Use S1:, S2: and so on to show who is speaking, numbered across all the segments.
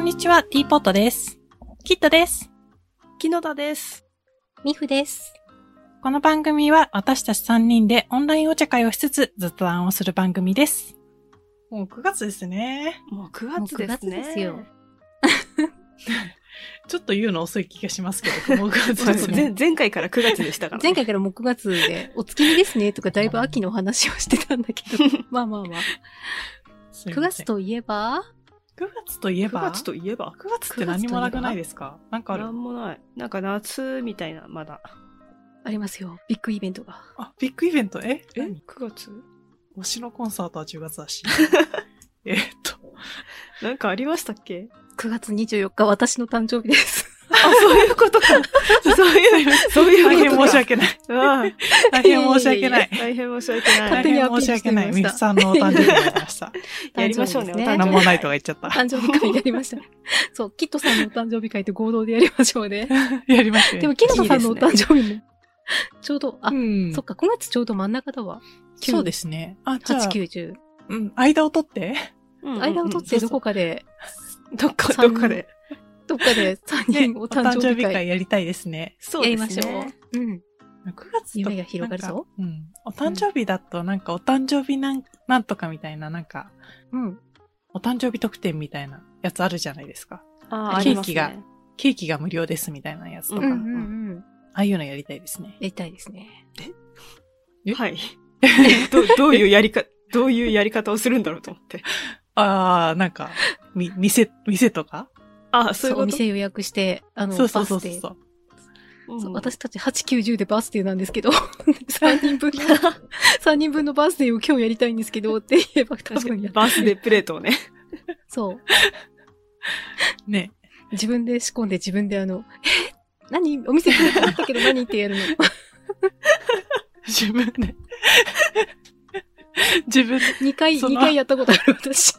S1: んにちは、ティーポットです。キットです。
S2: 木野田です。
S3: ミフです。
S1: この番組は私たち3人でオンラインお茶会をしつつ雑談をする番組です。もう9月ですね。
S2: もう9
S3: もう9
S2: 月ですね。
S3: 月ですよ。
S1: ちょっと言うの遅い気がしますけど、もう9月
S2: まあ
S1: ですね。
S2: 前前回から9月でしたから、
S3: 前回からもう9月で、お月見ですねとかだいぶ秋の話をしてたんだけど、まあまあまあ。9
S1: すいません
S3: 月といえば、
S1: 9月といえ
S2: 9
S1: ば
S2: 月といえば
S1: ？9月って何もなくないですか？なんかある？
S2: なんもない。なんか夏みたいな、まだ。
S3: ありますよ。ビッグイベントが。
S1: あ、ビッグイベント？え？
S2: え？
S1: 何
S2: ?9 月？
S1: 推しのコンサートは10月だし。えーっと。
S2: なんかありましたっけ
S3: ？9月24日、私の誕生日です。
S2: あ、そういうことか。そういう、そういう
S1: 大変
S2: ことか。
S1: 申し訳ない。大変申し訳ない。
S2: 大変申し訳ない。
S1: 大変申し訳ない。ミフさんのお誕生日になりました。
S2: やりましょうね
S3: 誕生日です
S2: お誕生日
S1: なんもないとか言っちゃった。
S3: 誕生日会やりました。そう、キットさんのお誕生日会と合同でやりましょうね。
S1: やりましたよ
S3: でも、キットさんのお誕生日も、ちょうど、あ、
S1: うん
S3: そっか、9月ちょうど真ん中だわ。9
S1: そうですね。あ、じゃあ
S3: 8、、9、10。
S1: うん、間を取って。
S3: 間を取ってどこかで、
S2: どっか、
S3: 三
S2: どっかで。
S3: どっかで3
S1: ね、
S3: 人お
S1: お誕生
S3: 日会
S1: 日会やりたいですね。
S2: そ
S3: やりましょう。うん。
S1: 9月と
S3: 夢が広がるぞ
S1: なんかうん。お誕生日だと、なんかお誕生日なん、なんとかみたいな、なんか、
S3: うん。
S1: お誕生日特典みたいなやつあるじゃないですか。
S2: ああ、
S1: ケーキが
S2: ありますね
S1: ケーキが無料ですみたいなやつとか、
S3: うんう
S1: あ
S3: んうん。
S1: あいうのやりたいですね。
S3: やりたいですね。
S1: え？
S2: はい。ど、どういうやりか、どういうやり方をするんだろうと思って。
S1: ああ、なんか、み、店、店とか？
S2: ああ、そういうこと？
S3: お店予約して、あの、
S1: そうそう
S3: バスで
S1: そうそう。。そう
S2: うん
S3: 私たち8、9、10でバースデーなんですけど、3人分の、3人分のバースデーを今日やりたいんですけどって言えば多
S2: 確かに、
S3: 分や
S2: バースデープレートをね。
S3: そう。
S1: ね。
S3: 自分で仕込んで自分であの、え？何？お店来なかったけど何ってやるの？
S1: 自分で。自分で。
S3: 2回、
S1: その
S3: 2回やったことある私。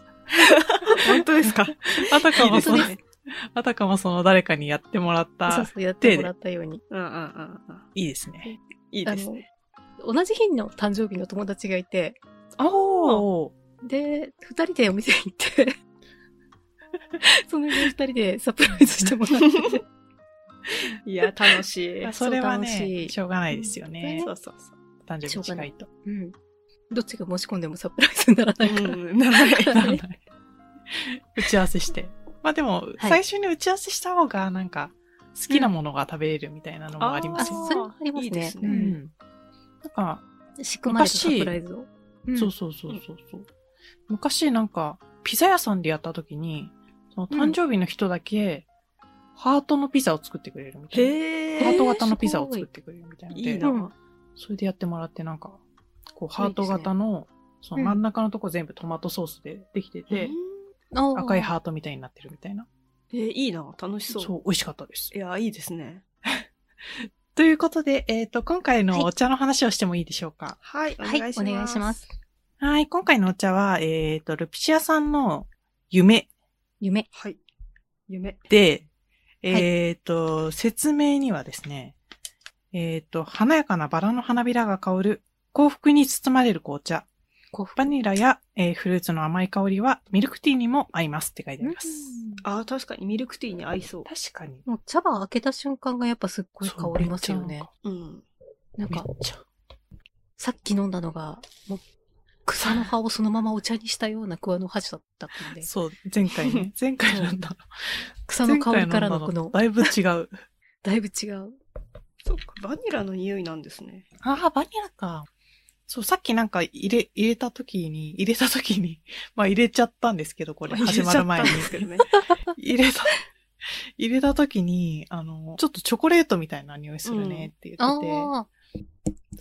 S2: 本当ですか？
S1: あたかもその
S2: いいですね、
S1: あたかもその誰かにやってもらった。
S3: そうそう、やってもらったように。
S2: うんうんうんうん。
S1: いいですね。
S2: いいですね。
S3: 同じ日の誕生日の友達がいて、
S1: おー。
S3: で、二人でお店に行って、その日二人でサプライズしてもらって。
S2: いや、楽しい。
S1: それはね、
S3: い
S1: しょうがないですよ
S3: うん
S1: ね。
S2: そうそうそう。
S1: 誕生日近いと。
S3: うん。どっちが申し込んでもサプライズにならないから。
S2: うん、ならない。
S1: ならない打ち合わせして。まあでも、
S3: はい
S1: 最初に打ち合わせした方が、なんか、好きなものが食べれるみたいなのもありますよ。
S3: あそれもありますね
S1: う
S2: いいですね。
S1: ん。なんか、
S3: 仕組まれたサプライズを。うん
S1: そうそうそうそうそう。昔なんか、ピザ屋さんでやった時に、その誕生日の人だけ、ハートのピザを作ってくれるみたいな。
S2: へ
S1: ハート
S2: ー。
S1: 型のピザを作ってくれるみたいなので。
S2: いいな。
S3: うん
S1: それでやってもらって、なんか、こう、ハート型の、その真ん中のとこ全部トマトソースでできてて、赤いハートみたいになってるみたいな。
S2: えー、いいな。楽しそう。
S1: そう、美味しかったです。
S2: いや、いいですね。
S1: ということで、えっ、と、今回の
S3: はい
S1: お茶の話をしてもいいでしょうか？
S2: はい、お
S3: はい、
S2: 願いします。
S3: お願いします。
S1: はい、今回のお茶は、えっ、と、ルピシアさんの夢
S3: 夢。
S2: はい。夢。
S1: で、えっ、と、説明にはですね、えっ、と、華やかなバラの花びらが香る幸福に包まれる紅茶。バニラや、えーフルーツの甘い香りはミルクティーにも合いますって書いてあります。
S2: ああ、確かにミルクティーに合いそう。
S1: 確かに。
S3: もう茶葉開けた瞬間がやっぱすっごい香りますよね。
S2: うん。
S3: なんか。さっき飲んだのが、もう、草の葉をそのままお茶にしたような桑の葉だったんで、
S1: そう、前回ね。前回飲んだの。
S3: 草の香りからのこの、
S1: だいぶ違う。
S3: だいぶ違う。
S2: そっか、バニラの匂いなんですね。
S1: ああ、バニラか。そう、さっきなんか入れ、入れた時に、入れた時に、まあ入れちゃったんですけど、これ始まる前に。
S2: ね。
S1: 入れた、入れた時に、あの、ちょっとチョコレートみたいな匂いするねって言ってて、
S3: ああ、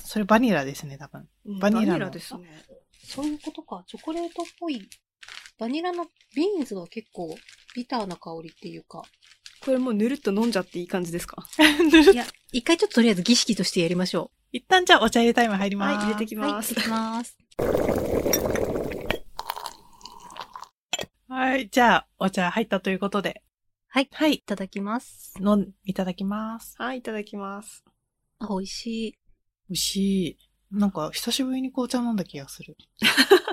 S1: それバニラですね、多分。
S2: うん
S1: バニラの
S2: ですね。
S3: そういうことか。チョコレートっぽい。バニラのビーンズは結構ビターな香りっていうか。
S2: これもうぬるっと飲んじゃっていい感じですか？
S3: いや、一回ちょっととりあえず儀式としてやりましょ
S1: 一旦じゃあお茶入れタイム入り
S2: はい、
S1: ます。
S2: 入れてき
S3: う。はい、
S2: ます。
S3: いきます。
S1: はい、じゃあお茶入ったということで。
S3: はい
S1: はい
S3: い、ただきます。
S1: 飲ん、いただきます。
S2: はい、いただきます。
S3: あ、美味しい。
S1: 美味しい。なんか、久しぶりに紅茶飲んだ気がする。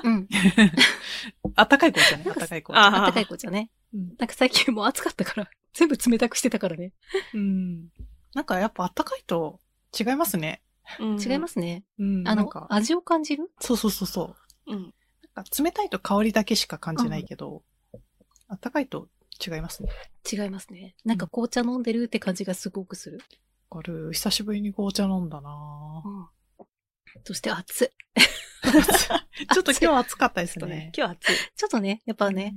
S3: うん。
S1: あったかい紅茶ね、あったかい紅茶。
S2: あ
S3: あったかい紅茶ね。
S1: うん。
S3: なんか最近もう暑かったから、全部冷たくしてたからね。
S1: うん。なんかやっぱあったかいと違いますね。
S3: 違いますすね。
S1: うん。
S3: あの
S1: なんか、、
S3: 味を感じる？
S1: そうそうそうそう。
S2: うん。
S1: なんか冷たいと香りだけしか感じないけど、あったかいと違いますね。
S3: 違いますね。なんか紅茶飲んでるって感じがすごくする。
S1: わかる。久しぶりに紅茶飲んだな
S3: うん。そして暑い。
S1: ぁ ちょっと今日暑かったです
S2: ちょっとね
S1: ね、。
S2: 今日暑い。
S3: ちょっとね、やっぱね、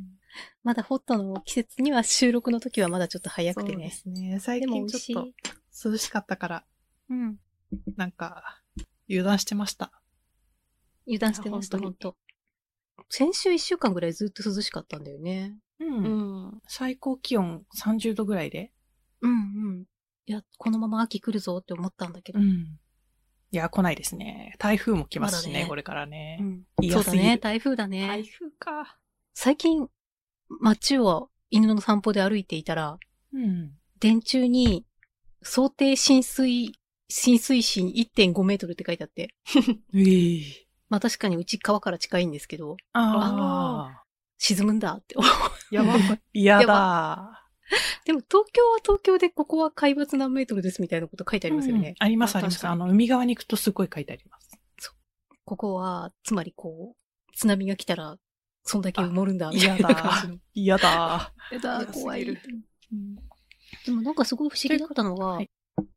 S3: まだホットの季節には収録の時はまだちょっと早くてね。
S1: そうですね。最
S3: でも美味しい。
S1: 近ちょっと涼しかったから、
S3: うん。
S1: なんか、油断してました。
S3: 油断してました、
S2: いや
S3: ほんと。先週一週間ぐらいずっと涼しかったんだよね。
S1: う。
S2: うんん。
S1: 最高気温30度ぐらいで。
S3: うんうん。いや、このまま秋来るぞって思ったんだけど。
S1: ん。いや、来ないですね。台風も来ますしね、
S3: ね
S1: これからね。
S3: うんそうだね、台風だね。
S2: 台風か。
S3: 最近、街を犬の散歩で歩いていたら、
S1: うん。
S3: 電柱に、想定浸水、浸水深1.5メートルって書いてあって。
S1: うえ
S3: まあ確かにうち川から近いんですけど、
S1: ああ。
S3: 沈むんだって思う。
S2: やば。
S1: 嫌
S3: や
S1: だ。
S3: でも東京は東京でここは海抜何メートルですみたいなこと書いてありますよね。
S1: うんあります、
S2: あ
S1: あります。あの、海側に行くとすごい書いてあります。
S3: ここは、つまりこう、津波が来たら、そんだけ埋もるんだ、
S1: あ
S3: みたいな感じの。
S1: 嫌だ。
S3: やだ、
S2: 嫌すぎる
S3: 怖い。
S1: うん。
S3: でもなんかすごい不思議だったのは、
S1: はい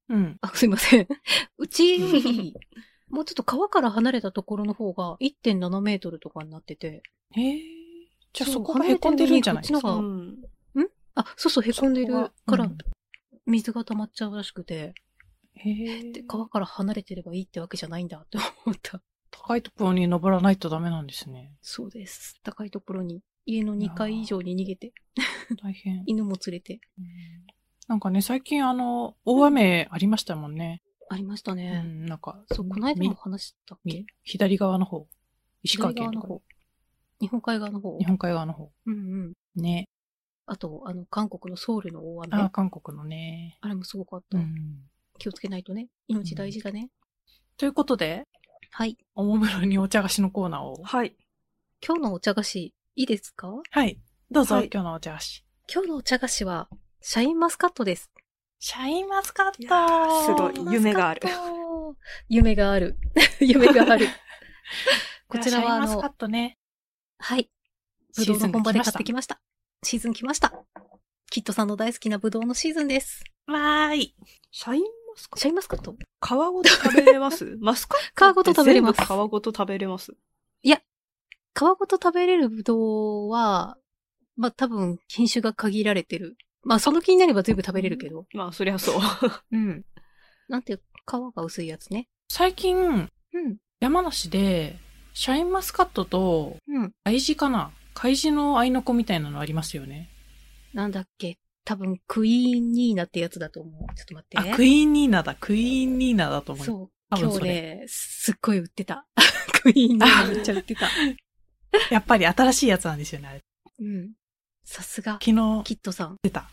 S1: うん。
S3: あ、すいません。うちより、もうちょっと川から離れたところの方が1.7メートルとかになってて、
S1: へえ。じゃあ
S3: そ
S1: こが凹んでるんじゃないですか？
S2: うん。
S3: あ、そうそう、凹んでるから
S1: うん、
S3: 水が溜まっちゃうらしくて、
S1: へえ
S3: で。川から離れてればいいってわけじゃないんだって思った。
S1: 高いところに登らないとダメなんですね。
S3: そうです。高いところに、家の2階以上に逃げて、
S1: 大変。
S3: 犬も連れて、
S1: うんなんかね、最近あの、大雨ありましたもんね。
S3: ありました
S1: う
S3: ね。
S1: ん、なんか、
S3: そう、この間も
S1: み
S3: 話したっけ？
S1: み左側の方。石川県とか
S3: 左側の方。日本海側の方？
S1: 日本海側の方。
S3: うんうん。
S1: ね。
S3: あと、あの、韓国のソウルの大雨。
S1: ああ、
S3: あ
S1: 韓国のね。
S3: れもすごかった、
S1: うん。
S3: 気をつけないとね。命大事だね。
S1: ということで、
S3: はい。
S1: おもむろにお茶菓子のコーナーを。
S2: はい。
S3: 今日のお茶菓子、いいですか？
S1: はい。どうぞ、
S2: はい
S1: 今日のお茶菓子。
S3: 今日のお茶菓子は、シャインマスカットです。
S1: シャインマスカッ
S2: いやーすごい
S1: ト
S2: 夢がある。
S3: 夢がある。夢がある。こちらはあの
S1: シャインマスカッ、トね。
S3: はい。ぶどうの本場で買ってきました。シーズン来ました。キットさんの大好きなぶどうのシーズンです。
S1: わーい。
S2: シャインマスカッ
S3: シャインマスカット？
S2: ト皮ごと食べれます？マスカット
S3: 皮ごと食べれます
S2: 皮ごと食べれます？
S3: 皮ごと食べれるぶどうは、まあ多分品種が限られてる。まあその気になれば全部食べれるけど。
S2: まあ、そりゃそう。
S3: うん。なんていう、皮が薄いやつね。
S1: 最近、
S3: うん。
S1: 山梨で、シャインマスカットと、
S3: うん。
S1: 海事かな？海事の合いの子みたいなのありますよね。
S3: なんだっけ？多分クイーンニーナってやつだと思う。ちょっと待って
S1: あ、
S3: ね。
S1: クイーンニーナだ。クイーンニーナだと思う。
S3: そう。
S1: 多分
S3: 今日
S1: それ
S3: ね、すっごい売ってた。クイーンニーナめっちゃ売ってた。
S1: やっぱり新しいやつなんですよね、あれ。
S3: うん。さすが、
S1: 昨日
S3: キットさん。
S1: 出た。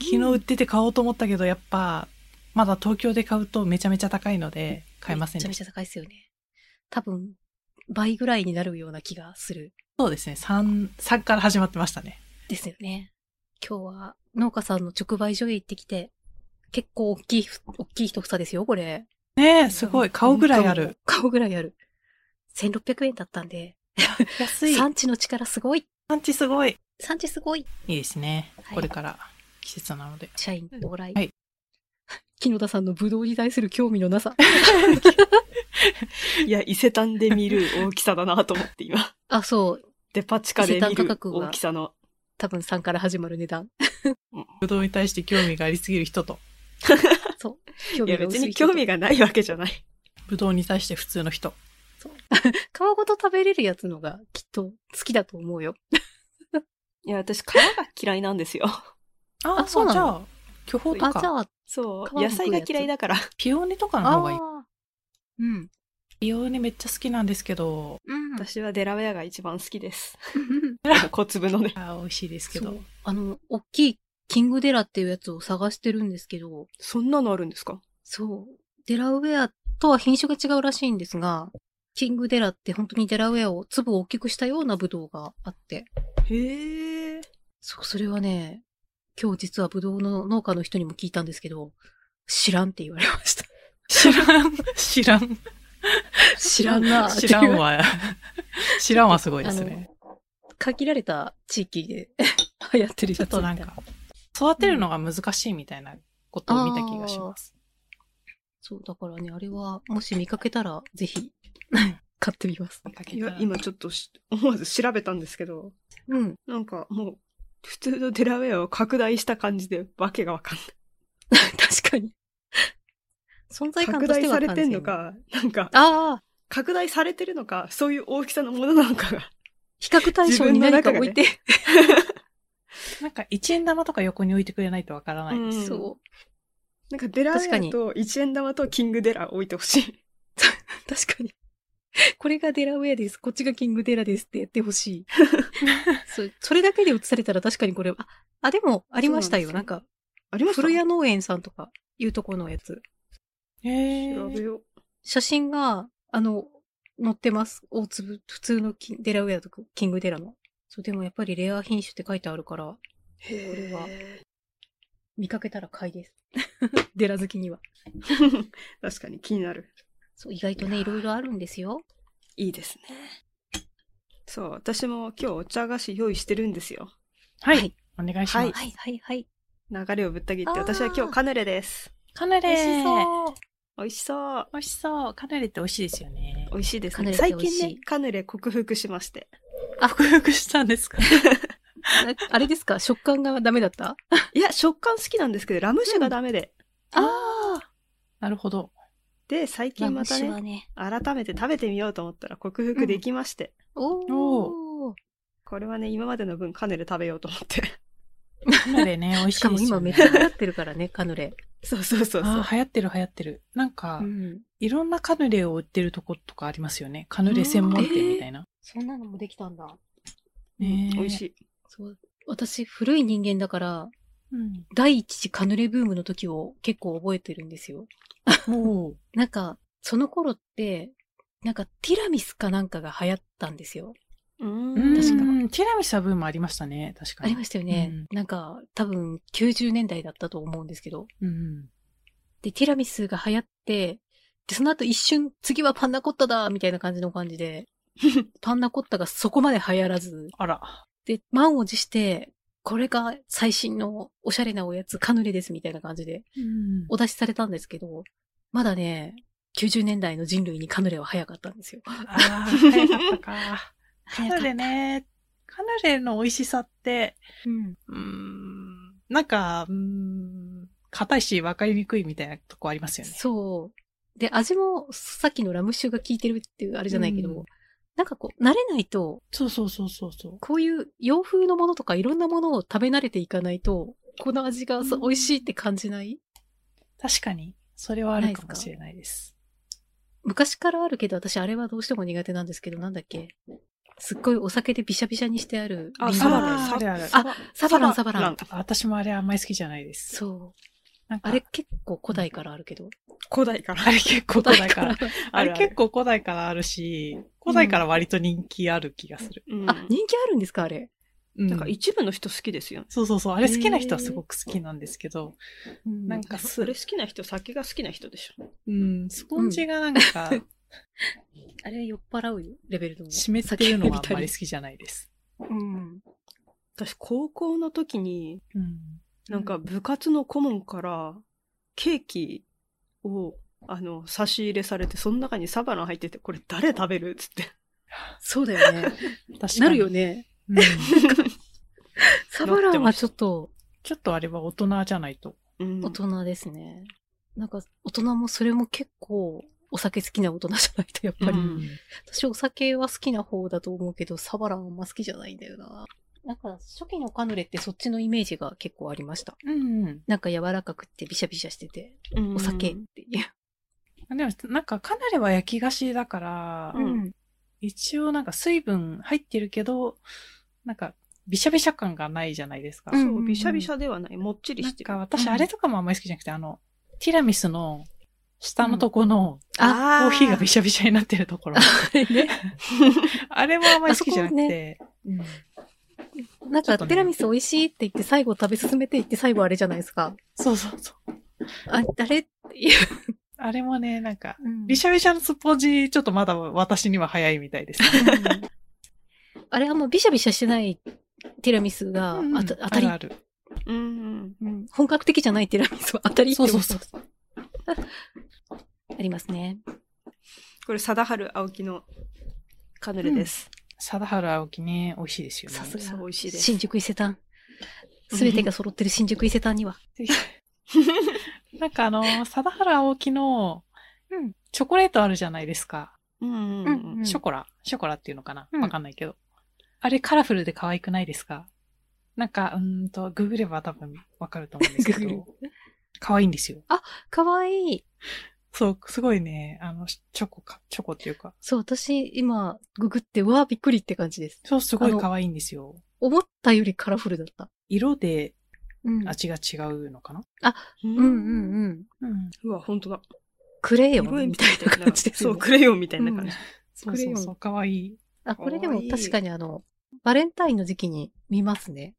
S1: 昨日売ってて買おうと思ったけど、やっぱ、まだ東京で買うとめちゃめちゃ高いので、買えませんでした。
S3: めちゃめちゃ高いですよね。多分、倍ぐらいになるような気がする。
S1: そうですね。3、3から始まってましたね。
S3: ですよね。今日は農家さんの直売所へ行ってきて、結構大きい、大きい一房ですよ、これ。
S1: ねえ、すごい。顔ぐらいある。。
S3: 顔ぐらいある。1600円だったんで、
S1: 安い。
S3: 産地の力すごい。
S1: 産地すごい。
S3: 産地すごい。
S1: いいですね。
S3: はい
S1: これから季節なので。
S3: 社員到来。
S1: はい。
S3: 木野田さんのブドウに対する興味のなさ。
S2: いや、伊勢丹で見る大きさだなと思って今。
S3: あ、そう。
S2: デパ地下で見る
S3: 価格は
S2: 大きさの。
S3: 多分3から始まる値段。
S1: ぶどうに対して興味がありすぎる人と、
S3: そう。興
S2: いや、別に興味がないわけじゃない。
S1: ぶどうに対して普通の人。
S3: 皮ごと食べれるやつのがきっと好きだと思うよ。
S2: いや、私、皮が嫌いなんですよ。
S1: あ
S3: あそうなの？
S1: じゃあ、巨峰と
S3: あ、じ
S1: か、
S3: ゃあ、
S2: そう。
S3: 皮
S2: 野菜が嫌いだから。
S1: ピオーネとかの
S3: あ
S1: 方がいい。
S3: ーうん。
S1: ピオーネめっちゃ好きなんですけど、
S3: うん。
S2: 私はデラウェアが一番好きです。
S3: うん
S2: 小粒のね。
S1: あー美味しいですけど。
S3: あの、大きいキングデラっていうやつを探してるんですけど、
S2: そんなのあるんですか？
S3: そう。デラウェアとは品種が違うらしいんですが、キングデラって本当にデラウェアを粒を大きくしたようなブドウがあって、
S2: へえ。
S3: そう、それはね、今日実はブドウの農家の人にも聞いたんですけど、知らんって言われました。
S1: 知らん、知らん。
S3: 知らんな
S1: 知らんわ。知らんはすごいですね。
S3: 限られた地域で 流行ってる
S1: ちょ
S3: やつみたい
S1: っとなんか、育てるのが難しいみたいなことを見た気がします。
S3: そう、だからね、あれは、もし見かけたら、ぜひ、買ってみます。
S2: いや今ちょっとし思わず調べたんですけど、
S3: うん。
S2: なんかもう、普通のデラウェアを拡大した感じでわけがわかんない。
S3: 確かに。存在感
S2: 拡
S3: としては
S2: 大されてんの。か、なんか、
S3: ああ、
S2: 拡大されてるのか、そういう大きさのものなのかが。
S3: 比較対象に何か置いて、
S1: なんか1円玉とか横に置いてくれないとわからないです。
S2: うん
S3: そ
S2: なんかデラウェアと1円玉とキングデラ置いてほしい。
S3: う、確かに。これがデラウェアです。こっちがキングデラですってやってほしい。そうそれだけで映されたら確かにこれ、あ、あ、でも、ありましたよ。
S2: なんん
S3: なか、
S2: ありました？
S3: 古谷農園さんとか、いうところのやつ。
S1: へー。
S2: 調べよう。
S3: 写真が、あの、載ってます。大粒、普通のデラウェアとかキングデラの。そう、でもやっぱりレア品種って書いてあるから、
S2: へ
S3: これは
S2: ー
S3: 見かけたら買いです。デラ好きには。
S2: 確かに気になる。
S3: そう、意外とね、いろいろあるんですよ。
S2: いいですね。そう、私も今日お茶菓子用意してるんですよ。
S1: はい。
S3: はい
S1: お願いします。
S2: はい
S3: はい、はい、はい。
S2: 流れをぶった切って、私は今日カヌレです。
S1: カヌレ
S3: 美味しそう。
S2: 美味しそう。
S1: 美味しそう。カヌレって美味しいですよね。
S2: 美味しいですね。
S3: カヌレって
S2: 最近ね、カヌレ克服しまして。
S1: 克服したんですか？
S3: あ あれですか？食感がダメだった？
S2: いや、食感好きなんですけど、ラム酒がダメで。
S3: ああ。
S1: なるほど。
S2: で、最近またね、
S3: ね。
S2: 改めて食べてみようと思ったら克服できまして。
S3: おー。
S2: これはね、今までの分カヌレ食べようと思って。
S1: カヌレね、美味し
S3: しかも
S1: いですよね。
S3: 今めっちゃ流行ってるからね、カヌレ。
S2: そうそうそうそう。
S1: ああ、流行ってる流行ってる。なんか、
S3: うん。
S1: いろんなカヌレを売ってるとことかありますよね。カヌレ専門店みたいな。
S3: そんなのもできたんだ。
S1: ねえ
S2: 美味しい。
S3: そう。私、古い人間だから、
S1: うん。
S3: 第一次カヌレブームの時を結構覚えてるんですよ。なんか、その頃って、なんかティラミスかなんかが流行ったんですよ。
S2: う
S1: うん
S2: ん。
S3: 確か
S1: ティラミスはブームありましたね。確かに。
S3: ありましたよね。
S1: うん
S3: なんか、多分90年代だったと思うんですけど。
S1: うん。
S3: で、ティラミスが流行って、で、その後一瞬、次はパンナコッタだみたいな感じの感じで、パンナコッタがそこまで流行らず、
S1: あら。
S3: で、満を持して、これが最新のおしゃれなおやつ、カヌレですみたいな感じで
S1: うん。
S3: お出しされたんですけど、まだね、90年代の人類にカヌレは早かったんですよ。
S1: ああ、早かったか。カヌレね。カヌレの美味しさって、
S3: うん。
S1: うーん、なんか、うーん、硬いし分かりにくいみたいなとこありますよね。
S3: そう。で、味もさっきのラム酒が効いてるっていうあれじゃないけど、
S1: うん
S3: なんかこう、慣れないと、
S1: そうそうそうそうそう。
S3: こういう洋風のものとかいろんなものを食べ慣れていかないと、この味が美味しいって感じない？
S1: 確かに、それはあるかもしれないです。
S3: 昔からあるけど、私あれはどうしても苦手なんですけど、なんだっけ？すっごいお酒でビシャビシャにしてある。
S2: あ、サバラン。
S1: あ
S3: サバランサバラン
S1: 私もあれあんまり好きじゃないです。
S3: そう。
S1: なんか
S3: あれ結構古代からあるけど。
S2: 古代から。
S1: あれ結構古代から。あれ結構古代からあるし、古代から割と人気ある気がする。
S2: うん
S3: あ、人気あるんですかあれ？
S1: うん
S2: なんか一部の人好きですよね。
S1: そうそうそう。あれ好きな人はすごく好きなんですけど、
S3: うん
S1: なんかす
S2: それ好きな人、酒が好きな人でしょ？
S1: うん、スポンジがなんか、
S3: あれ酔っ払うレベルの。
S1: 湿ってるのはあんまり好きじゃないです。
S3: うん。
S2: 私、高校の時に、
S1: うん。
S2: なんか部活の顧問から、ケーキを、あの、差し入れされて、その中にサバラン入ってて、これ誰食べる？っつって。
S3: そうだよね。
S1: 確かに。
S3: なるよね。
S1: うん。
S3: サバランはちょっと
S1: ちょっとあれは大人じゃないと。
S2: うん
S3: 大人ですね。なんか大人もそれも結構お酒好きな大人じゃないとやっぱり。
S2: うん
S3: 私お酒は好きな方だと思うけど、サバランあんま好きじゃないんだよな。なんか初期のカヌレってそっちのイメージが結構ありました。
S1: うん。うん。
S3: なんか柔らかくってビシャビシャしてて、
S2: うん
S3: お酒っていう。
S1: でも、なんか、カヌレは焼き菓子だから、
S2: うん
S1: 一応なんか水分入ってるけど、なんか、ビシャビシャ感がないじゃないですか。
S3: うん
S2: そう、びしゃびしゃではない。もっちり
S1: なん
S2: してる。
S1: か私、あれとかもあんまり好きじゃなくて、あの、ティラミスの下のとこの、
S3: あ
S1: コーヒーがビシャビシャになってるところ。
S3: ね。
S1: あれもあんまり好きじゃなくて。うん
S3: なんか、ティラミス美味しいって言って最後食べ進めていって最後あれじゃないですか。
S1: そうそうそう。
S3: あ、誰っていう。
S1: あれもね、なんか、
S3: うん
S1: ビシャビシャのスポンジ、ちょっとまだ私には早いみたいですね。
S3: あれはもうビシャビシャしてないティラミスが、
S1: うん
S3: あた当たり
S1: あるある。
S2: うん。
S3: うん本格的じゃないティラミスは当たりって
S1: そう
S3: 思
S1: そうそう。
S3: ありますね。
S2: これ、貞治青木のカヌレです。
S1: 貞治青木ね、美味しいですよね。
S3: さすが
S2: 美味しいです
S3: 新宿伊勢丹。すべてが揃ってる新宿伊勢丹には。
S1: なんかあの、貞治青木の、
S3: うん
S1: チョコレートあるじゃないですか。
S3: うんうん
S1: ショコラ？ショコラっていうのかな？
S3: うん
S1: わかんないけど。あれカラフルで可愛くないですか？なんか、うーんと、ググれば多分わかると思うんですけど。可愛いんですよ。
S3: かわいい。
S1: そう、すごいね、あの、チョコか、チョコっていうか。
S3: そう、私、今、ググって、うわーびっくりって感じです。
S1: そう、すごい可愛いんですよ。
S3: 思ったよりカラフルだった。
S1: 色で
S3: うん。
S1: 味が違うのかな？
S2: うん
S3: うんうんうん。
S1: うん。
S2: うわ、ほんとだ。
S3: クレヨンみたいな感じです
S2: そう。クレヨンみたいな感じ。
S1: そうそうそう、可愛い。
S3: あ、これでも確かにあの、バレンタインの時期に見ますね。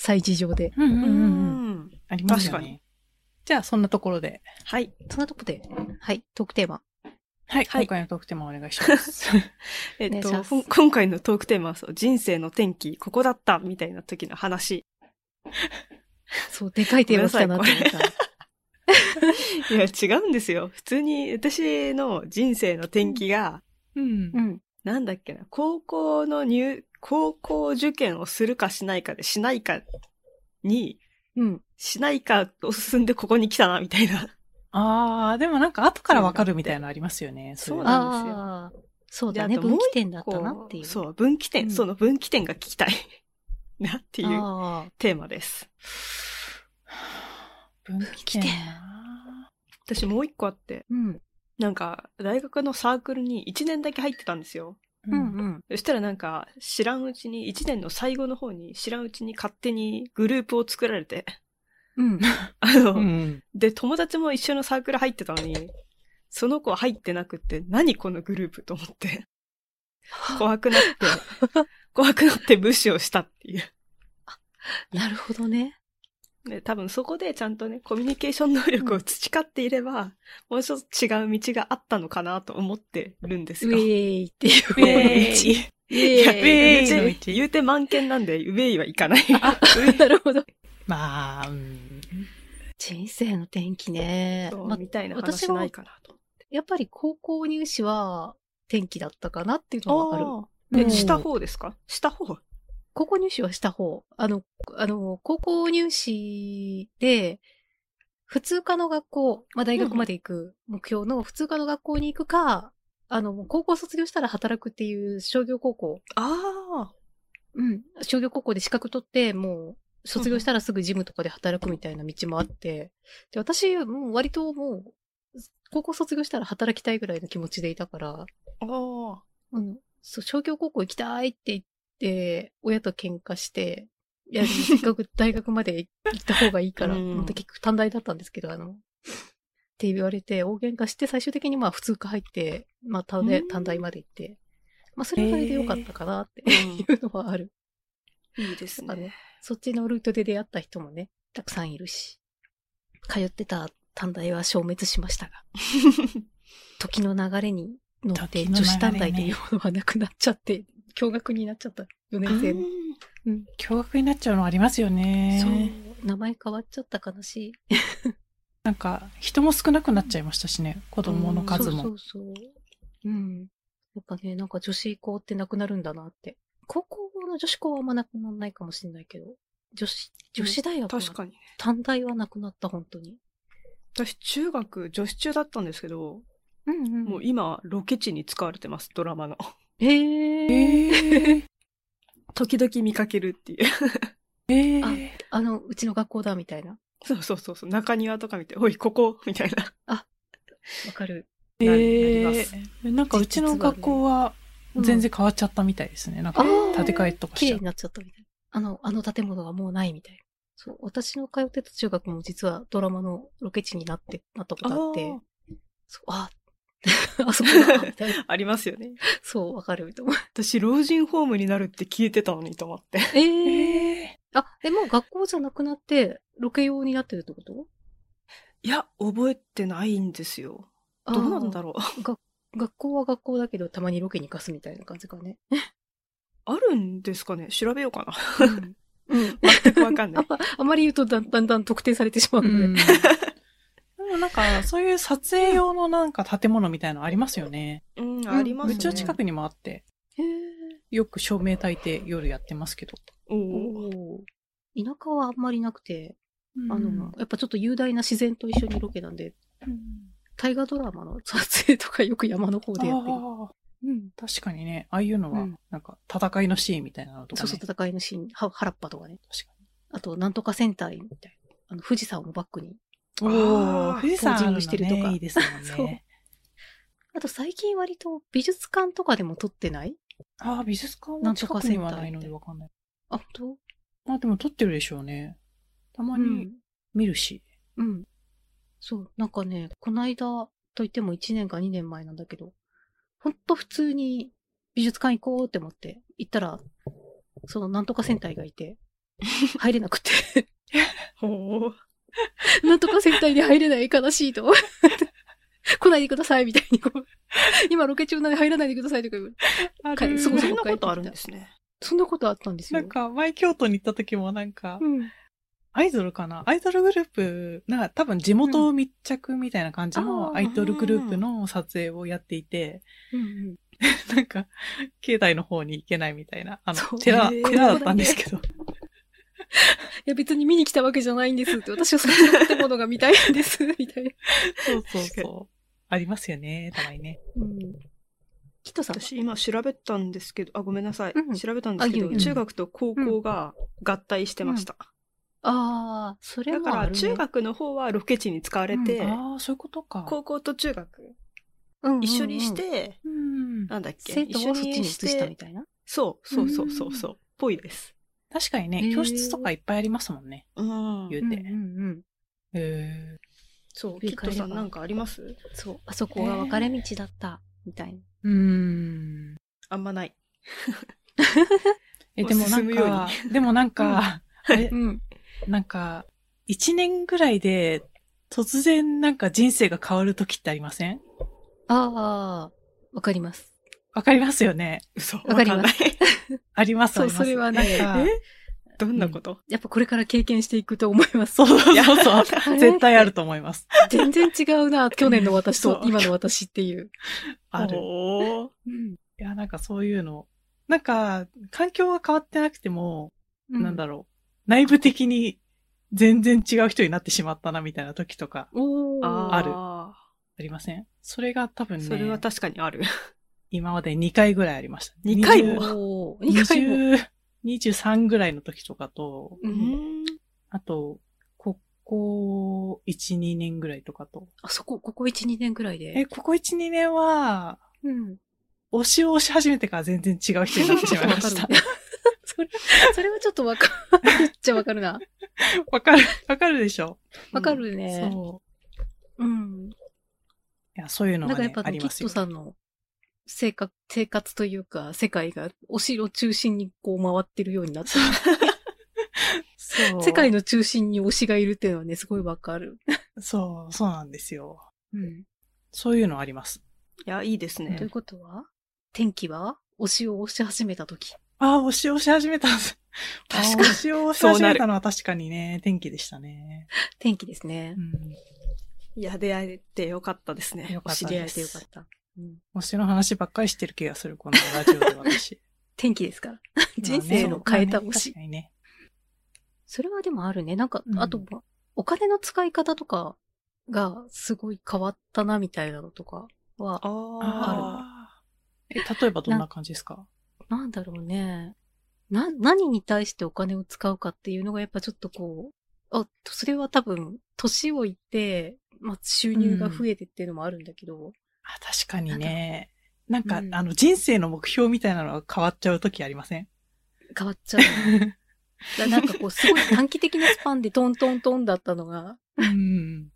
S3: 催事場で。
S1: うんうんうんうん。
S2: うん。
S1: ありますよ
S2: 確か
S1: ね。じゃあ、そんなところで。
S2: はい。
S3: そんなとこで、はい、トークテーマ。
S1: はい、
S2: はい
S1: 今回のトークテーマお願いします。
S2: えっと、今回のトークテーマはそう、人生の転機、ここだった、みたいな時の話。
S3: そう、でかいテーマ来たなって思った。
S2: いや、違うんですよ。普通に、私の人生の転機が、
S1: うん
S3: う。ん。
S2: なんだっけな、高校の入、高校受験をするかしないかで、しないかに、
S3: うん。
S2: しないかを進んでここに来たな、みたいな。
S1: あー、でもなんか後からわかるみたいなのありますよね。
S2: そう
S1: い
S2: なんですよ
S3: ああ、そうだね。分岐点だったなっていう。
S2: そう、分岐点、
S3: うん
S2: その分岐点が聞きたい。なっていう
S3: ああ、
S2: テーマです。
S1: 分岐点な
S2: 私もう一個あって、
S3: うん。
S2: なんか、大学のサークルに1年だけ入ってたんですよ。
S1: う
S3: うんうん。
S2: そしたらなんか、知らんうちに、1年の最後の方に、知らんうちに勝手にグループを作られて、
S3: うん。
S2: あの、
S1: うん。
S2: で、友達も一緒のサークル入ってたのに、その子は入ってなくって、何このグループと思って、怖くなって、怖くなって無視をしたっていう。
S3: なるほどね。
S2: で、多分そこでちゃんとね、コミュニケーション能力を培っていれば、もうちょっと違う道があったのかなと思ってるんです
S3: ウ
S2: よ。
S3: ェーイっていう
S1: ウェーイ
S2: いや、
S1: ウェーイの道
S2: て、言うて満件なんで、ウェイはいかない。
S3: あ、なるほど。
S1: まあ、うん。
S3: 人生の転機ね。
S2: そう
S3: ま
S2: みたいな話ないかなと。
S3: やっぱり高校入試は転機だったかなっていうのはある。
S2: ああ。え、
S3: うん
S2: した方ですか？した方？
S3: 高校入試はした方。あの、あの、高校入試で、普通科の学校、まあ大学まで行く目標の普通科の学校に行くか、あの、高校卒業したら働くっていう商業高校。
S2: ああ。
S3: うん。商業高校で資格取って、もう、卒業したらすぐジムとかで働くみたいな道もあって、で、私、もう割ともう、高校卒業したら働きたいぐらいの気持ちでいたから、
S2: ああ。
S3: うん、そう、商業高校行きたいって言って、親と喧嘩して、いや、せっかく大学まで行った方がいいから、
S2: うん。
S3: 結局短大だったんですけど、あの、って言われて、大喧嘩して、最終的にまあ普通科入って、まあ短大
S2: うん。
S3: 短大まで行って、まあそれはそれでよかったかなって
S2: うん。
S3: いうのはある。
S2: いいです
S3: あの
S2: ね。
S3: そっちのルートで出会った人もね、たくさんいるし、通ってた短大は消滅しましたが、時の流れに乗って、女子短大というものはなくなっちゃって、驚愕になっちゃった。4年生の。うん。
S1: 驚愕になっちゃうのありますよね。
S3: そう。名前変わっちゃった悲しい。
S1: なんか、人も少なくなっちゃいましたしね。子供の数も。
S3: そうそうそう。うん。やっぱね、なんか女子校ってなくなるんだなって。高校の女子校はあんまなくならないかもしれないけど、女子、女子大学は
S2: 確かに。
S3: 短大はなくなった、本当に。
S2: 私、中学、女子中だったんですけど、
S3: うんうん
S2: もう今、ロケ地に使われてます、ドラマの。
S3: へえ。
S1: えー、
S2: 時々見かけるっていう。
S1: え
S3: あ
S1: ー、
S3: あの、うちの学校だ、みたいな。
S2: そうそうそうそう、中庭とか見て、おい、ここみたいな。
S3: わかる。
S1: え
S2: なります
S1: ー、なんかうちの学校は全然変わっちゃったみたいですね。なんか
S3: あー
S1: 建て替えとかし
S3: 綺麗に。なっちゃったみたいな。あの、あの建物がもうないみたいな。そう、私の通ってた中学も実はドラマのロケ地になって、なったことあって、そう、あ、あそこだみたいな。
S2: ありますよね。
S3: そう、わかると思う。
S2: 私、老人ホームになるって聞いてたのにと思って。
S3: ええ
S1: え
S3: あ、え、もう学校じゃなくなって、ロケ用になってるってこと？
S2: いや、覚えてないんですよ。どうなんだろう。
S3: が学校は学校だけど、たまにロケに行かすみたいな感じかね。
S2: あるんですかね？調べようかな。
S3: うん。うん。
S2: 全くわかんない。
S3: ああまり言うとだんだんだん特定されてしまう
S1: ー
S3: ので。
S1: もなんか、そういう撮影用のなんか建物みたいなのありますよね。
S2: うん、ありますね。
S1: うちの近くにもあって、
S3: へえ。
S1: よく照明焚いて夜やってますけど。
S2: おー
S3: おー田舎はあんまりなくて、あ
S1: うん
S3: の、やっぱちょっと雄大な自然と一緒にロケなんで、
S1: うん
S3: 大河ドラマの撮影とかよく山の方でやってる。
S1: ああ、
S3: うん。
S1: 確かにね、ああいうのは
S3: うん、
S1: なんか、戦いのシーンみたいなのとかね。
S3: そうそう、戦いのシーン、は原っぱとかね。
S1: 確か
S3: あと、なんとか戦隊みたいな。あの、富士山をバックに。
S1: に。
S2: あー
S1: 富士山
S3: ポージングしてるとか
S1: ねいいですもん
S3: そう
S1: ね。
S3: あと最近割と美術館とかでも撮ってない？
S1: ああ、美術館
S3: なんとか
S1: は近くにはないのでわかんない。
S3: あ、本
S1: まあでも撮ってるでしょうね。たま
S3: 当
S1: に見るし。
S3: うん。そう、なんかね、この間といっても1年か2年前なんだけど、ほんと普通に美術館行こうって思って行ったら、そのなんとか戦隊がいて、入れなくて、
S2: ほー
S3: なんとか戦隊に入れない悲しいと思って。来ないでくださいみたいにこう、今ロケ中なんで入らないでくださいとか言う。
S1: あ
S3: か
S1: る
S3: そこそこ
S2: そんなことあるんですね。
S3: そんなことあったんですよ。
S1: なんか、前京都に行った時もなんか、
S3: うん。
S1: アイドルかな？アイドルグループ、なんか多分地元密着みたいな感じのアイドルグループの撮影をやっていて、
S3: うんうん。
S1: なんか、境内の方に行けないみたいな、あの、寺、寺だったんですけど。
S3: いや別に見に来たわけじゃないんですって、私はそっちの建物が見たいんです、みたいな。
S1: そうそうそう。ありますよね、たまにね。
S3: うん。キットさんは
S2: 私今調べたんですけど、あ、ごめんなさい。
S3: うん
S2: 調べたんですけど、中学と高校が合体してました。
S3: ああ、それ
S2: だから中学の方はロケ地に使われて、
S1: ああ、そういうことか。
S2: 高校と中学
S3: うんうんうん
S2: 一緒にし、て、
S1: うん。
S2: なんだっけ
S3: 生徒をそっちに移
S2: し
S3: したみたいな？
S2: そう、そうそうそうそう。ぽいです。
S1: 確かにね、教室とかいっぱいありますもんね。
S2: うん
S1: 言うて。
S3: うんうんうん。
S1: へ
S2: そう、キットさんなんかあります？
S3: そう、あそこが分かれ道だった、みたいな。
S1: ーうーん。
S2: あんまない。
S1: え、でもなんか、でもなんか、あれ？
S3: うん。
S1: なんか、一年ぐらいで、突然なんか人生が変わる時ってありません？
S3: ああ、わかります。
S1: わかりますよね。
S2: 嘘。
S3: わか ります。
S1: あります、
S3: そう
S1: あります
S3: それはね
S1: なんか
S2: え？どんなこと、
S3: やっぱこれから経験していくと思います。
S1: そうそうそう。絶対あると思います。
S3: 全然違うな、去年の私と今の私っていう。
S1: ある。
S3: うん。
S1: や、なんかそういうの。なんか、環境が変わってなくても、なんだ
S3: ろ
S1: ろう。内部的に全然違う人になってしまったな、みたいな時とか。ある
S2: あ
S1: ありません？それが多分
S2: ー
S1: ね、
S2: それは確かにある。
S1: 今まで2回ぐらいありました。
S2: 二回も？
S3: おー。2回も
S1: ？20 23ぐらいの時とかと、
S3: う。
S2: うんん。
S1: あと、ここ1、2年ぐらいとかと。
S3: あそこ、ここ1、2年くらいで？
S1: え、ここ1、2年は、
S3: うん。
S1: 推しを押し始めてから全然違う人になってしまいました
S3: それ、それはちょっとわかるっちゃわかるな。
S1: わかる、わかるでしょ
S3: わかるね。
S1: そう。
S3: うん。
S1: いや、そういうのがね
S3: なんかやっぱ、キッ。トさんの生活、生活というか、世界がお城を中心にこう回ってるようになってる。
S1: そう。
S3: 世界の中心に推しがいるっていうのはね、すごいわかる。
S1: そう、そうなんですよ。
S3: うん。
S1: そういうのあります。
S2: いや、いいですね
S3: という。ことは天気は推しを推し始めたとき。
S1: ああ、推し押し始めたんです。
S2: 確かに
S1: 推しを押し始めたのは確かにね、天気でしたね。
S3: 天気ですね
S1: う。ん。
S2: いや、出会えてよかったですね。
S1: よかった
S2: お知り合い
S3: 出会えてよかった。うん、
S1: 推しの話ばっかりしてる気がする、このラジオで私。
S3: 天気ですから。人生の変えた推し
S1: 確。かにね。
S3: それはでもあるね。なんか、
S1: うん
S3: あと、お金の使い方とかがすごい変わったな、みたいなのとかは、
S2: あ
S1: あーえ、例えばどんな感じですか？
S3: なんだろうね。な、何に対してお金を使うかっていうのがやっぱちょっとこう、あ、それは多分、年をいって、まあ、収入が増えてっていうのもあるんだけど、
S1: あ確かにね。なんか、
S3: うん
S1: あの、人生の目標みたいなのが変わっちゃう時ありません？
S3: 変わっちゃう。だなんかこう、すごい短期的なスパンでトントントンだったのが、
S1: うん。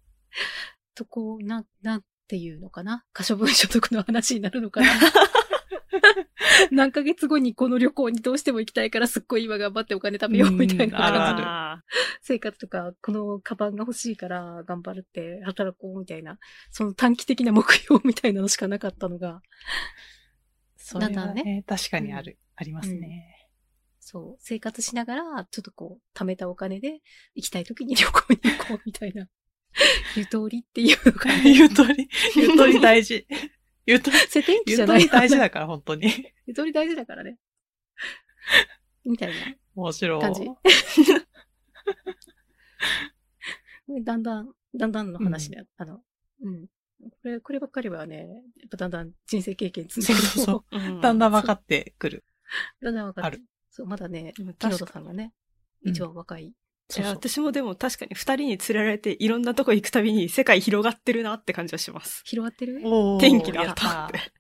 S3: とこう、な、なっっていうのかな？可処分所得の話になるのかな？何ヶ月後にこの旅行にどうしても行きたいからすっごい今頑張ってお金貯めようみたいな生活とか、このカバンが欲しいから頑張るって働こうみたいな、その短期的な目標みたいなのしかなかったのが、
S1: それはね、確かにある、ありますね。
S3: そう、生活しながら、ちょっとこう、貯めたお金で行きたい時に旅行に行こうみたいな、ゆとりっていうのかな。
S1: ゆとり、ゆとり大事。ゆとり、
S3: それ天気
S1: ゆ
S3: じゃない
S1: とり大事だから、本当に。
S3: ゆとり大事だからね。みたいな。
S1: 面白い。
S3: 感じ だんだん、だんだんの話で、あの、うん。これ、こればっかりはね、やっぱだんだん人生経験積んでる
S1: そうそう
S3: と、
S2: ーうん
S1: だんだん分かってくる。
S3: だんだん分か
S1: あ
S3: る。そう、まだね、木野
S2: 確か
S3: 田さんがね、
S1: うん
S3: 一番若い。
S2: い
S1: そうそう
S2: や私もでも確かに二人に連れられていろんなとこ行くたびに世界広がってるなって感じはします。
S3: 広がってる？
S2: 天気だっ
S1: た
S2: って。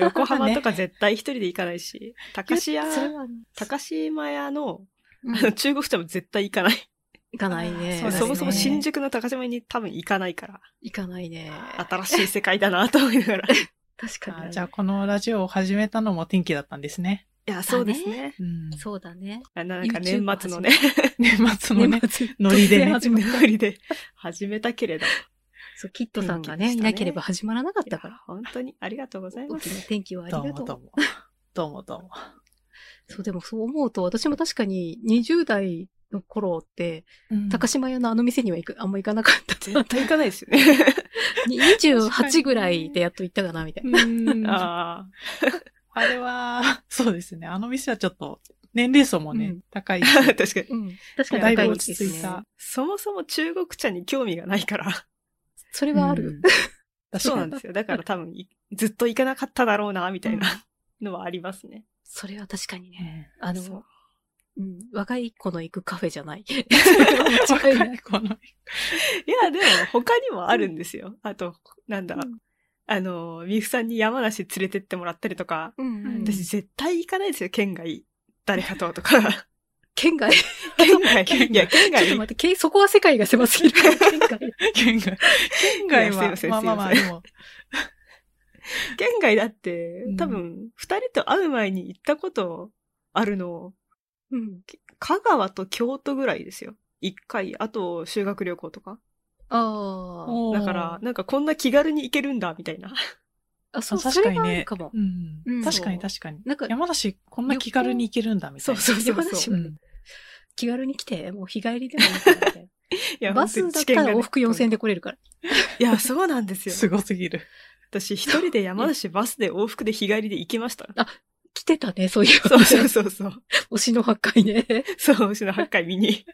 S2: 横浜とか絶対一人で行かないし、高島
S3: それは、
S2: 高島屋の
S3: うん
S2: あの中国茶も絶対行かない。
S3: 行かないね。
S1: そね
S2: そもそも新宿の高島屋に多分行かないから、
S3: 行かないね。
S2: 新しい世界だなと思いながら。い
S3: 確かに
S1: じゃあ、このラジオを始めたのも天気だったんですね。
S2: や、そうですね。
S1: うん。
S3: そうだね。
S2: あなんか年末のね、
S1: 年末のね、ノリでね
S2: ノリで 始めたけれど。
S3: そう、キットさんがね、いなければ始まらなかったから。
S2: 本当にありがとうございます。
S3: 大きな天気はありがとう。
S1: もどうも。どうもどうも。
S3: そう、でもそう思うと、私も確かに20代の頃って、
S1: うん
S3: 高島屋のあの店には行く、あんま行かなかった。
S2: 絶対行かないですよね。
S3: 28ぐらいでやっと行ったかな、みたいな。
S1: うんあ
S2: あ
S1: れは、そうですね。あの店はちょっと、年齢層もね、
S3: うん
S1: 高い。
S2: 確かに。
S3: うん。確かに
S1: だいぶ
S3: 高い
S1: 落ち着いた
S3: ですね。
S2: そもそも中国茶に興味がないから。
S3: それはある
S1: うん。
S2: そうなんですよ。だから多分い、ずっと行かなかっただろうな、みたいなのはありますね。
S3: それは確かにね。
S1: うん
S3: あの、うん、若い子の行くカフェじゃない。
S1: わか
S3: 間違いない
S1: る。この、
S2: いや、でも他にもあるんですよ。あと、なんだ、
S3: うん
S2: あの、みふさんに山梨連れてってもらったりとか、
S3: うんうん
S1: うん
S2: 私絶対行かないですよ、県外。誰かととか。
S3: 県外？
S2: 県外。
S1: 県外
S2: いや、県外。
S3: ちょっと待って、けそこは世界が狭すぎる。県外。
S1: 県外。県外は
S2: ま
S1: あまあまあ、でも、
S2: 県外だって
S1: うん、
S2: 多分、二人と会う前に行ったことあるの、
S3: うん。
S2: 香川と京都ぐらいですよ。一回。あと、修学旅行とか。
S3: ああ。
S2: だから、、なんかこんな気軽に行けるんだ、みたいな。
S3: あ、そう、
S1: 確かにね
S3: るかも。
S1: うん
S3: うん
S1: 確かに確かに。
S3: なんか、
S1: 山梨、こんな気軽に行けるんだ、みたいな。
S2: そうそうそう
S3: 山梨は
S1: うん
S3: 気軽に来て、もう日帰りでも いい。
S2: や
S3: バスだったら往復4000円で来れるから。
S2: いや、そうなんですよ。
S1: すごすぎる。
S2: 私一人で山梨バスで往復で日帰りで行きました。
S3: 来てたね、そういう。
S2: そうそうそうそう。
S3: 推しの八回ね。
S2: そう、牛の八回見に。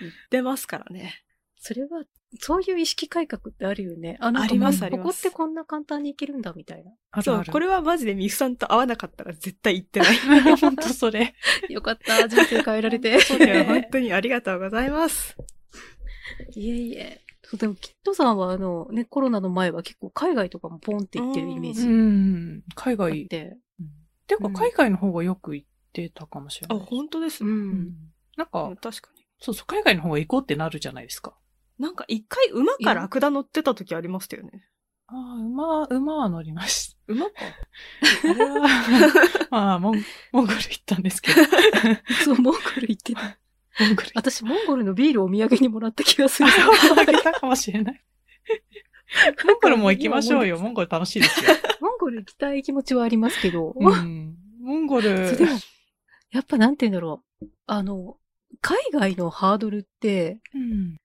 S2: 行ってますからね。
S3: それは、そういう意識改革ってあるよね。あなんか
S2: あります
S3: こ
S2: あります
S3: こってこんな簡単に行けるんだ、みたいな。
S2: そう、
S1: あるある。
S2: これはマジでミフさんと会わなかったら絶対行ってない。
S1: 本当それ。
S3: よかった、人生変えられて。
S2: いや、本当にありがとうございます。
S3: いえいえ。そう、でも、キットさんは、あの、ね、コロナの前は結構海外とかもポンって行ってるイメー
S1: う
S3: ジ
S1: ん。海
S3: あっ
S1: 外。
S3: て。
S1: ていうか、
S3: うん
S1: 海外の方がよく行ってたかもしれ
S2: あ、
S1: ない。
S2: 本当です
S3: う。。
S1: うんん。なんか、
S2: 確かに。
S1: そうそう、海外の方が行こうってなるじゃないですか。
S2: なんか一回馬かラクダ乗ってた時ありましたよね。
S1: ああ、馬、馬は乗りました。
S2: 馬か
S1: あれは、まあ、モン、モンゴル行ったんですけど。
S3: そう、モンゴル行ってた。
S1: モンゴル。
S3: 私、モンゴルのビールをお土産にもらった気がする。
S1: あげたかもしれない。モンゴルも行きましょうよ。モンゴル楽しいですよ。
S3: モンゴル行きたい気持ちはありますけど、
S1: うん。モンゴル
S3: でも、やっぱなんて言うんだろう。あの、海外のハードルって
S1: うん。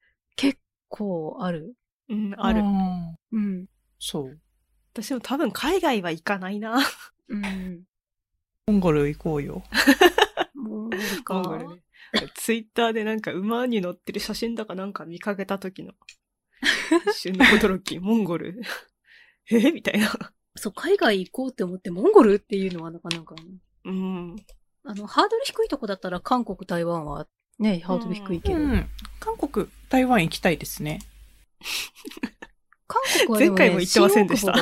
S3: 結構ある？
S2: うん、ある。
S1: うん
S3: うん。
S1: そう。
S2: 私も多分海外は行かないな。
S3: うん。
S1: モンゴル行こうよ。
S3: モンゴルか。
S2: モンゴルね。ツイッターでなんか馬に乗ってる写真だかなんか見かけた時の 一瞬の驚き、モンゴル？え？みたいな。
S3: そう、海外行こうって思って、モンゴルっていうのはなかなか、
S2: うん。
S3: あの、ハードル低いとこだったら韓国、台湾はね、ハードル低いけど。
S1: うん。韓国、台湾行きたいですね。
S3: 韓国はでも、ね、
S2: 前回も行ってませんでした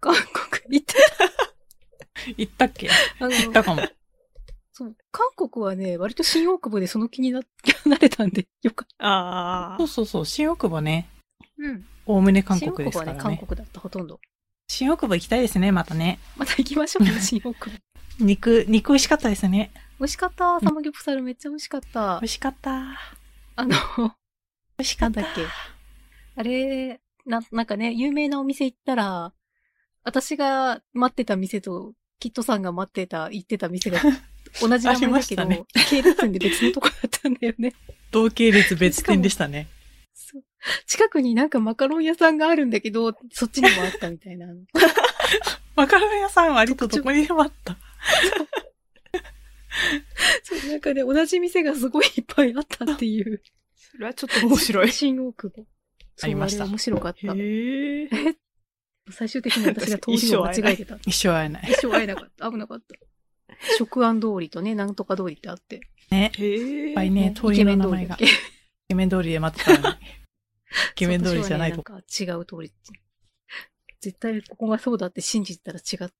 S3: 韓国行って、
S1: 行ったっけ？行ったかも。
S3: そう、韓国はね、割と新大久保でその気にな、なれたんで、よかっ
S2: ああ
S1: そう。そうそう、新大久保ね。
S3: うん。
S1: おおむね韓
S3: 新
S1: 国
S3: 大久保はね、
S1: ですからね。
S3: 韓国だった、ほとんど。
S1: 新大久保行きたいですね、またね。
S3: また行きましょうね、新大久保。
S1: 肉、肉美味しかったですね。
S3: 美味しかった。サムギョプサルめっちゃ美味しかった
S1: 美。味しかった。
S3: あの、
S1: 美味しかった。
S3: なんだっけあれ、な、なんかね、有名なお店行ったら、私が待ってた店と、キットさんが待ってた、行ってた店が 同じ名前だけど、
S1: ね
S3: 系列店で別のとこだったんだよね。
S1: 同系列別店でしたね。
S3: そう近くになんかマカロン屋さんがあるんだけど、そっちにもあったみたいな。
S1: マカロン屋さん割とどこにでもあった。
S3: そう、なんかね、同じ店がすごいいっぱいあったっていう。
S2: それはちょっと面白い。
S3: 新大久保。
S1: ありました
S3: 面白かった。
S2: へえ？
S3: 最終的に私が通りを間違えてた。
S1: 一生会えない。
S3: 一生会えなかった。危なかった。食安通りとね、なんとか通りってあって。
S1: ね。いっぱいね、通りの名前が。イケメン通りで待ってたのに。イケメン通りじゃないとこ。
S3: 違う通り。絶対ここがそうだって信じてたら違う。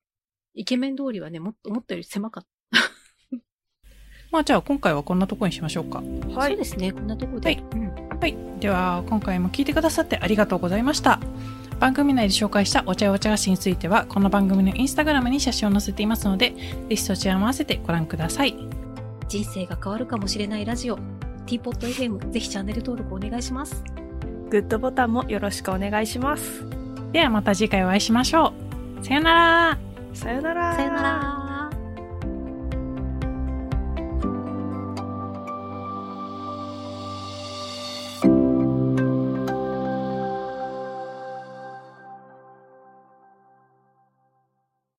S3: イケメン通りはね、もっと思ったより狭かった。
S1: まあじゃあ今回はこんなとこにしましょうか。
S2: はい。
S3: そうですね、こんなところで。
S1: はい
S3: うん
S1: はい。では、今回も聞いてくださってありがとうございました。番組内で紹介したお茶やお茶菓子については、この番組のインスタグラムに写真を載せていますので、ぜひそちらも合わせてご覧ください。
S3: 人生が変わるかもしれないラジオ、Tpot FM、ぜひチャンネル登録お願いします。
S2: グッドボタンもよろしくお願いします。
S1: ではまた次回お会いしましょう。さよなら
S2: さよなら。
S3: さよなら。